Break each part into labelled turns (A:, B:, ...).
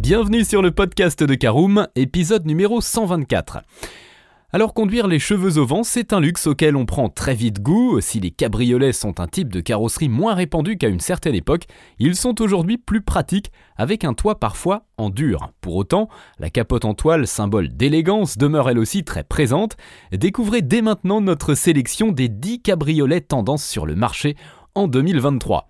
A: Bienvenue sur le podcast de Caroom, épisode numéro 124. Alors conduire les cheveux au vent, c'est un luxe auquel on prend très vite goût. Si les cabriolets sont un type de carrosserie moins répandu qu'à une certaine époque, ils sont aujourd'hui plus pratiques, avec un toit parfois en dur. Pour autant, la capote en toile, symbole d'élégance, demeure elle aussi très présente. Découvrez dès maintenant notre sélection des 10 cabriolets tendance sur le marché en 2023.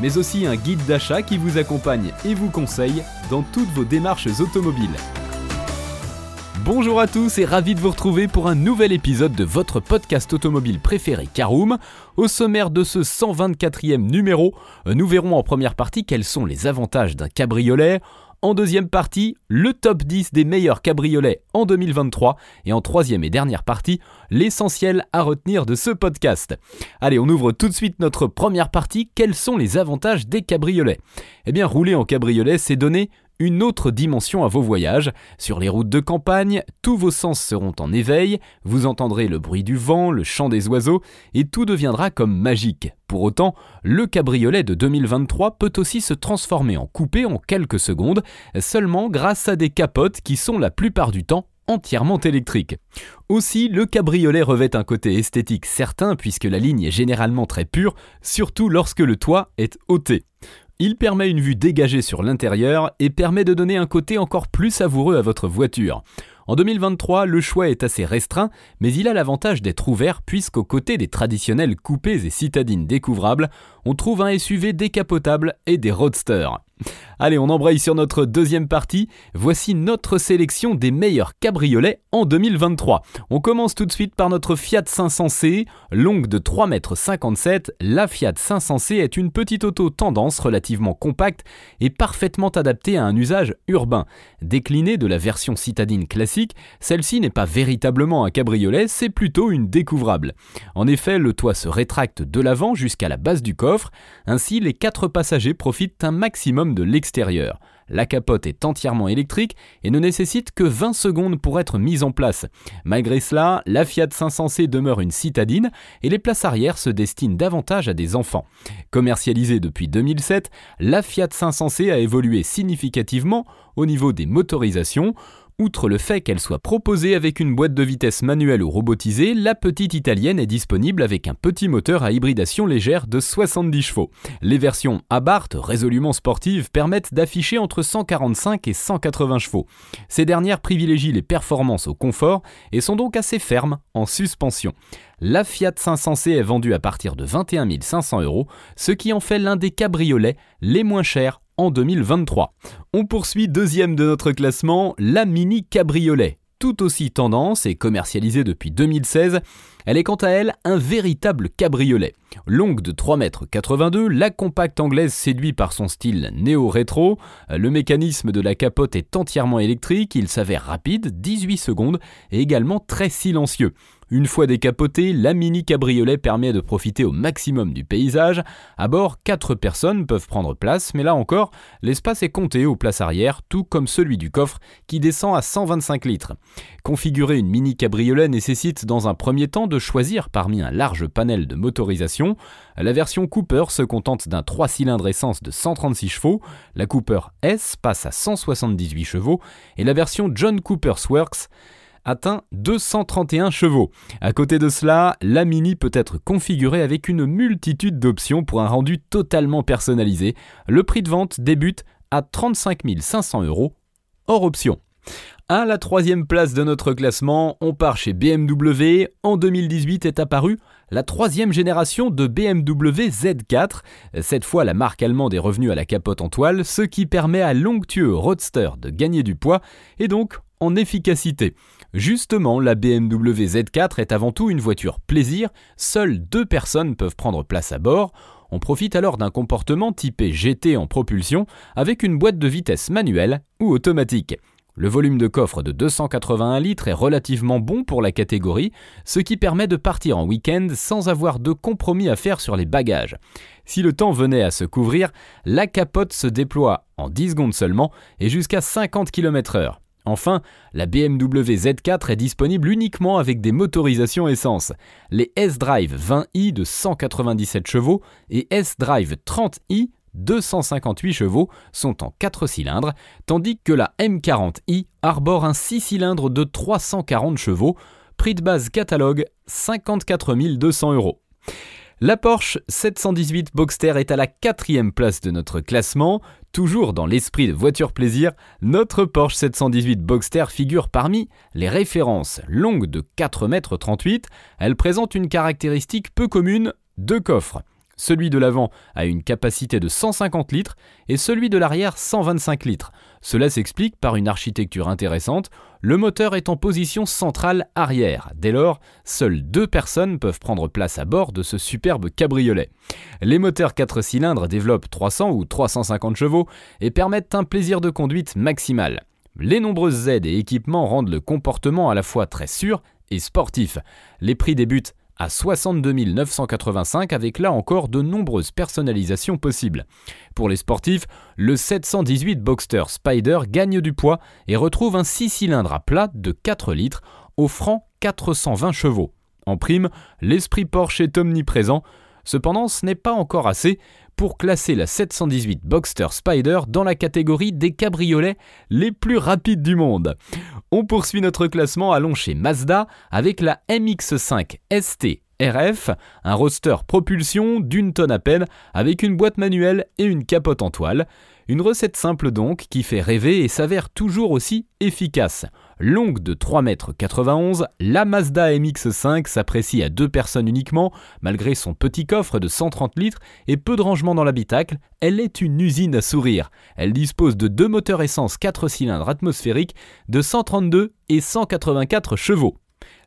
A: mais aussi un guide d'achat qui vous accompagne et vous conseille dans toutes vos démarches automobiles. Bonjour à tous et ravi de vous retrouver pour un nouvel épisode de votre podcast automobile préféré Caroom. Au sommaire de ce 124e numéro, nous verrons en première partie quels sont les avantages d'un cabriolet. En deuxième partie, le top 10 des meilleurs cabriolets en 2023. Et en troisième et dernière partie, l'essentiel à retenir de ce podcast. Allez, on ouvre tout de suite notre première partie. Quels sont les avantages des cabriolets? Eh bien, rouler en cabriolet, c'est donner une autre dimension à vos voyages. Sur les routes de campagne, tous vos sens seront en éveil, vous entendrez le bruit du vent, le chant des oiseaux, et tout deviendra comme magique. Pour autant, le cabriolet de 2023 peut aussi se transformer en coupé en quelques secondes, seulement grâce à des capotes qui sont la plupart du temps entièrement électriques. Aussi, le cabriolet revêt un côté esthétique certain puisque la ligne est généralement très pure, surtout lorsque le toit est ôté. Il permet une vue dégagée sur l'intérieur et permet de donner un côté encore plus savoureux à votre voiture. En 2023, le choix est assez restreint, mais il a l'avantage d'être ouvert puisqu'aux côtés des traditionnels coupés et citadines découvrables, on trouve un SUV décapotable et des roadsters. Allez, on embraye sur notre deuxième partie. Voici notre sélection des meilleurs cabriolets en 2023. On commence tout de suite par notre Fiat 500C. Longue de 3,57 m, la Fiat 500C est une petite auto tendance relativement compacte et parfaitement adaptée à un usage urbain. Déclinée de la version citadine classique, celle-ci n'est pas véritablement un cabriolet, c'est plutôt une découvrable. En effet, le toit se rétracte de l'avant jusqu'à la base du coffre, ainsi les quatre passagers profitent un maximum de l'extérieur. La capote est entièrement électrique et ne nécessite que 20 secondes pour être mise en place. Malgré cela, la Fiat 500C demeure une citadine et les places arrière se destinent davantage à des enfants. Commercialisée depuis 2007, la Fiat 500C a évolué significativement au niveau des motorisations. Outre le fait qu'elle soit proposée avec une boîte de vitesse manuelle ou robotisée, la petite italienne est disponible avec un petit moteur à hybridation légère de 70 chevaux. Les versions Abarth, résolument sportives, permettent d'afficher entre 145 et 180 chevaux. Ces dernières privilégient les performances au confort et sont donc assez fermes en suspension. La Fiat 500C est vendue à partir de 21 500 euros, ce qui en fait l'un des cabriolets les moins chers en 2023. On poursuit deuxième de notre classement, la Mini Cabriolet. Tout aussi tendance et commercialisée depuis 2016, elle est quant à elle un véritable cabriolet. Longue de 3,82 m, la compacte anglaise séduit par son style néo-rétro. Le mécanisme de la capote est entièrement électrique, il s'avère rapide, 18 secondes, et également très silencieux. Une fois décapotée, la mini cabriolet permet de profiter au maximum du paysage. À bord, 4 personnes peuvent prendre place, mais là encore, l'espace est compté aux places arrière, tout comme celui du coffre qui descend à 125 litres. Configurer une mini cabriolet nécessite dans un premier temps de choisir parmi un large panel de motorisation. La version Cooper se contente d'un 3 cylindres essence de 136 chevaux, la Cooper S passe à 178 chevaux et la version John Cooper's Works atteint 231 chevaux. À côté de cela, la Mini peut être configurée avec une multitude d'options pour un rendu totalement personnalisé. Le prix de vente débute à 35 500 euros hors option. À la troisième place de notre classement, on part chez BMW. En 2018 est apparue la troisième génération de BMW Z4. Cette fois, la marque allemande est revenue à la capote en toile, ce qui permet à l'onctueux Roadster de gagner du poids et donc en efficacité. Justement, la BMW Z4 est avant tout une voiture plaisir, seules deux personnes peuvent prendre place à bord. On profite alors d'un comportement typé GT en propulsion avec une boîte de vitesse manuelle ou automatique. Le volume de coffre de 281 litres est relativement bon pour la catégorie, ce qui permet de partir en week-end sans avoir de compromis à faire sur les bagages. Si le temps venait à se couvrir, la capote se déploie en 10 secondes seulement et jusqu'à 50 km/h. Enfin, la BMW Z4 est disponible uniquement avec des motorisations essence. Les S-Drive 20i de 197 chevaux et S-Drive 30i 258 chevaux sont en 4 cylindres, tandis que la M40i arbore un 6 cylindres de 340 chevaux, prix de base catalogue 54 200 euros. La Porsche 718 Boxster est à la quatrième place de notre classement. Toujours dans l'esprit de voiture plaisir, notre Porsche 718 Boxster figure parmi les références. Longue de 4,38 m, elle présente une caractéristique peu commune, deux coffres. Celui de l'avant a une capacité de 150 litres et celui de l'arrière 125 litres. Cela s'explique par une architecture intéressante. Le moteur est en position centrale arrière. Dès lors, seules deux personnes peuvent prendre place à bord de ce superbe cabriolet. Les moteurs 4 cylindres développent 300 ou 350 chevaux et permettent un plaisir de conduite maximal. Les nombreuses aides et équipements rendent le comportement à la fois très sûr et sportif. Les prix débutent à 62 985 avec là encore de nombreuses personnalisations possibles. Pour les sportifs, le 718 Boxster Spider gagne du poids et retrouve un 6 cylindres à plat de 4 litres offrant 420 chevaux. En prime, l'esprit Porsche est omniprésent, cependant ce n'est pas encore assez pour classer la 718 Boxster Spider dans la catégorie des cabriolets les plus rapides du monde. On poursuit notre classement, allons chez Mazda avec la MX5 ST RF, un roster propulsion d'une tonne à peine avec une boîte manuelle et une capote en toile. Une recette simple donc qui fait rêver et s'avère toujours aussi efficace. Longue de 3,91 m, la Mazda MX5 s'apprécie à deux personnes uniquement, malgré son petit coffre de 130 litres et peu de rangement dans l'habitacle, elle est une usine à sourire. Elle dispose de deux moteurs essence 4 cylindres atmosphériques de 132 et 184 chevaux.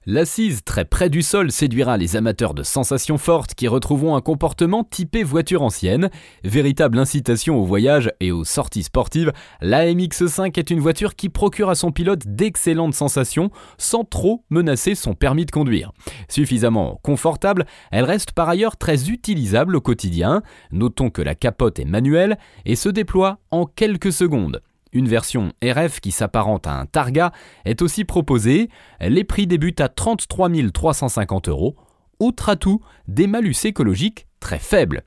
A: L'assise très près du sol séduira les amateurs de sensations fortes qui retrouveront un comportement typé voiture ancienne. Véritable incitation au voyage et aux sorties sportives, la MX5 est une voiture qui procure à son pilote d'excellentes sensations sans trop menacer son permis de conduire. Suffisamment confortable, elle reste par ailleurs très utilisable au quotidien. Notons que la capote est manuelle et se déploie en quelques secondes. Une version RF qui s'apparente à un Targa est aussi proposée. Les prix débutent à 33 350 euros. Autre atout, des malus écologiques très faibles.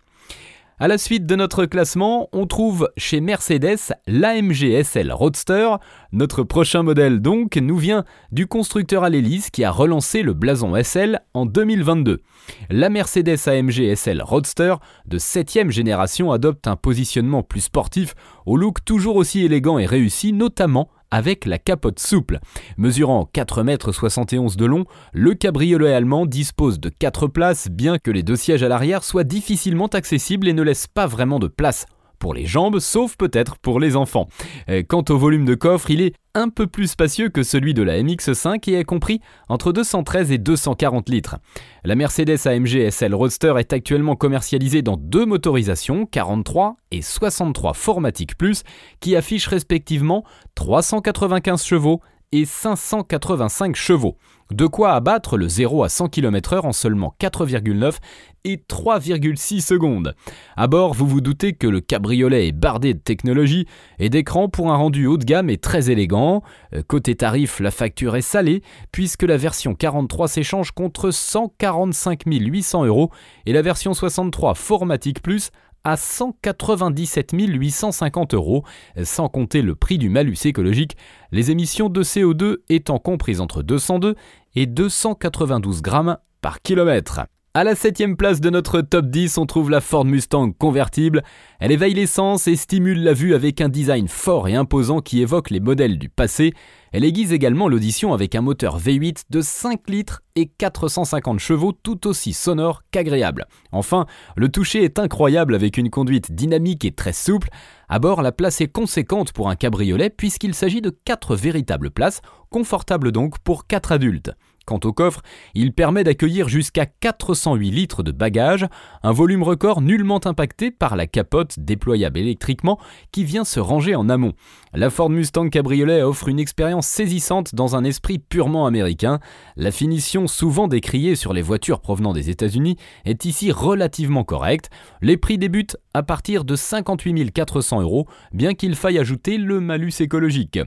A: À la suite de notre classement, on trouve chez Mercedes l'AMG SL Roadster. Notre prochain modèle donc nous vient du constructeur à l'hélice qui a relancé le blason SL en 2022. La Mercedes AMG SL Roadster de 7ème génération adopte un positionnement plus sportif au look toujours aussi élégant et réussi notamment avec la capote souple. Mesurant 4,71 m de long, le cabriolet allemand dispose de 4 places, bien que les deux sièges à l'arrière soient difficilement accessibles et ne laissent pas vraiment de place pour les jambes, sauf peut-être pour les enfants. Euh, quant au volume de coffre, il est un peu plus spacieux que celui de la MX5 et est compris entre 213 et 240 litres. La Mercedes AMG SL Roadster est actuellement commercialisée dans deux motorisations, 43 et 63 Formatic Plus, qui affichent respectivement 395 chevaux et 585 chevaux. De quoi abattre le 0 à 100 km/h en seulement 4,9 et 3,6 secondes. À bord, vous vous doutez que le cabriolet est bardé de technologie et d'écran pour un rendu haut de gamme et très élégant. Euh, côté tarif, la facture est salée puisque la version 43 s'échange contre 145 800 euros et la version 63 Formatic Plus à 197 850 euros, sans compter le prix du malus écologique, les émissions de CO2 étant comprises entre 202 et 292 grammes par kilomètre. À la septième place de notre top 10, on trouve la Ford Mustang convertible. Elle éveille l'essence et stimule la vue avec un design fort et imposant qui évoque les modèles du passé. Elle aiguise également l'audition avec un moteur V8 de 5 litres et 450 chevaux tout aussi sonore qu'agréable. Enfin, le toucher est incroyable avec une conduite dynamique et très souple. À bord, la place est conséquente pour un cabriolet puisqu'il s'agit de 4 véritables places, confortables donc pour 4 adultes. Quant au coffre, il permet d'accueillir jusqu'à 408 litres de bagages, un volume record nullement impacté par la capote déployable électriquement qui vient se ranger en amont. La Ford Mustang Cabriolet offre une expérience saisissante dans un esprit purement américain. La finition souvent décriée sur les voitures provenant des États-Unis est ici relativement correcte. Les prix débutent à partir de 58 400 euros, bien qu'il faille ajouter le malus écologique.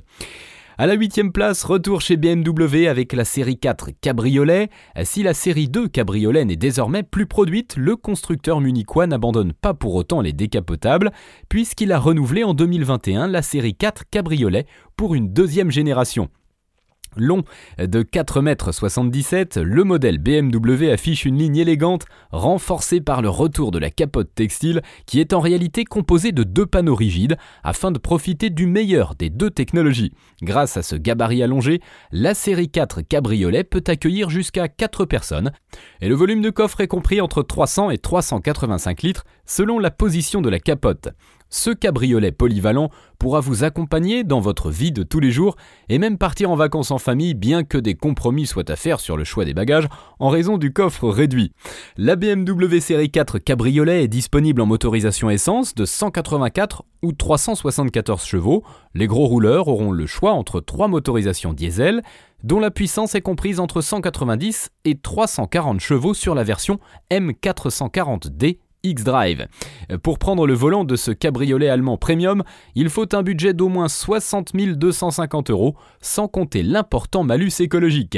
A: À la huitième place, retour chez BMW avec la série 4 Cabriolet. Si la série 2 Cabriolet n'est désormais plus produite, le constructeur munichois n'abandonne pas pour autant les décapotables, puisqu'il a renouvelé en 2021 la série 4 Cabriolet pour une deuxième génération. Long de 4,77 m, le modèle BMW affiche une ligne élégante renforcée par le retour de la capote textile qui est en réalité composée de deux panneaux rigides afin de profiter du meilleur des deux technologies. Grâce à ce gabarit allongé, la série 4 Cabriolet peut accueillir jusqu'à 4 personnes et le volume de coffre est compris entre 300 et 385 litres selon la position de la capote. Ce cabriolet polyvalent pourra vous accompagner dans votre vie de tous les jours et même partir en vacances en famille bien que des compromis soient à faire sur le choix des bagages en raison du coffre réduit. La BMW série 4 cabriolet est disponible en motorisation essence de 184 ou 374 chevaux. Les gros rouleurs auront le choix entre trois motorisations diesel dont la puissance est comprise entre 190 et 340 chevaux sur la version M440D X-Drive. Pour prendre le volant de ce cabriolet allemand premium, il faut un budget d'au moins 60 250 euros, sans compter l'important malus écologique.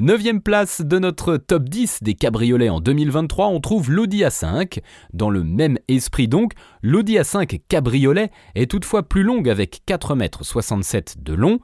A: Neuvième place de notre top 10 des cabriolets en 2023, on trouve l'Audi A5. Dans le même esprit donc, l'Audi A5 cabriolet est toutefois plus longue avec 4,67 m de long,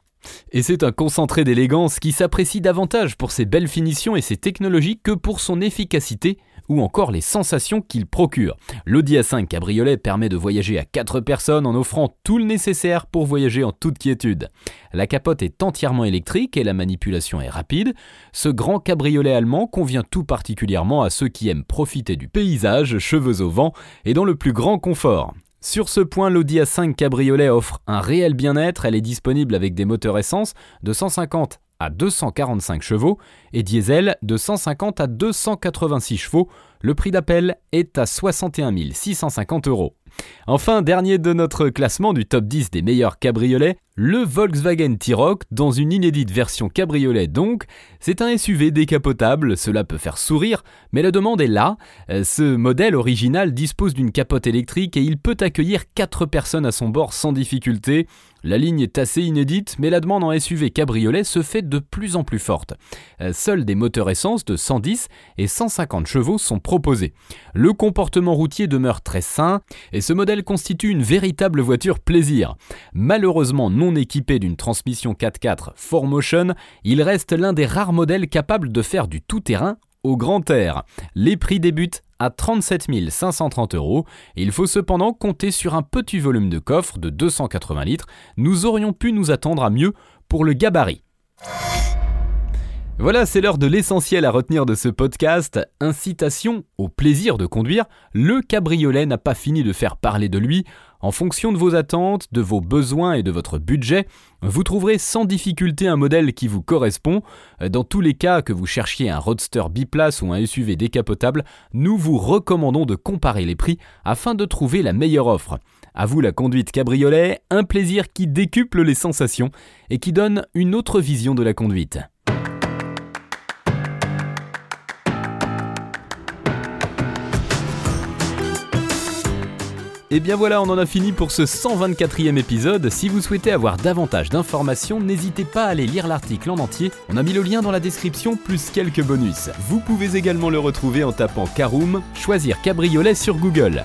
A: et c'est un concentré d'élégance qui s'apprécie davantage pour ses belles finitions et ses technologies que pour son efficacité ou encore les sensations qu'il procure. L'Audi A5 Cabriolet permet de voyager à 4 personnes en offrant tout le nécessaire pour voyager en toute quiétude. La capote est entièrement électrique et la manipulation est rapide. Ce grand cabriolet allemand convient tout particulièrement à ceux qui aiment profiter du paysage, cheveux au vent et dans le plus grand confort. Sur ce point, l'Audi A5 Cabriolet offre un réel bien-être, elle est disponible avec des moteurs essence de 150 à 245 chevaux et diesel de 150 à 286 chevaux. Le prix d'appel est à 61 650 euros. Enfin, dernier de notre classement du top 10 des meilleurs cabriolets, le Volkswagen T-Roc, dans une inédite version cabriolet donc, c'est un SUV décapotable, cela peut faire sourire, mais la demande est là. Euh, ce modèle original dispose d'une capote électrique et il peut accueillir 4 personnes à son bord sans difficulté. La ligne est assez inédite, mais la demande en SUV cabriolet se fait de plus en plus forte. Euh, seuls des moteurs essence de 110 et 150 chevaux sont proposés. Le comportement routier demeure très sain ce modèle constitue une véritable voiture plaisir. Malheureusement non équipé d'une transmission 4x4 4Motion, il reste l'un des rares modèles capables de faire du tout-terrain au grand air. Les prix débutent à 37 530 euros. Il faut cependant compter sur un petit volume de coffre de 280 litres. Nous aurions pu nous attendre à mieux pour le gabarit. Voilà, c'est l'heure de l'essentiel à retenir de ce podcast. Incitation au plaisir de conduire, le cabriolet n'a pas fini de faire parler de lui. En fonction de vos attentes, de vos besoins et de votre budget, vous trouverez sans difficulté un modèle qui vous correspond. Dans tous les cas, que vous cherchiez un roadster biplace ou un SUV décapotable, nous vous recommandons de comparer les prix afin de trouver la meilleure offre. À vous la conduite cabriolet, un plaisir qui décuple les sensations et qui donne une autre vision de la conduite. Et bien voilà, on en a fini pour ce 124e épisode. Si vous souhaitez avoir davantage d'informations, n'hésitez pas à aller lire l'article en entier. On a mis le lien dans la description, plus quelques bonus. Vous pouvez également le retrouver en tapant Caroom, choisir cabriolet sur Google.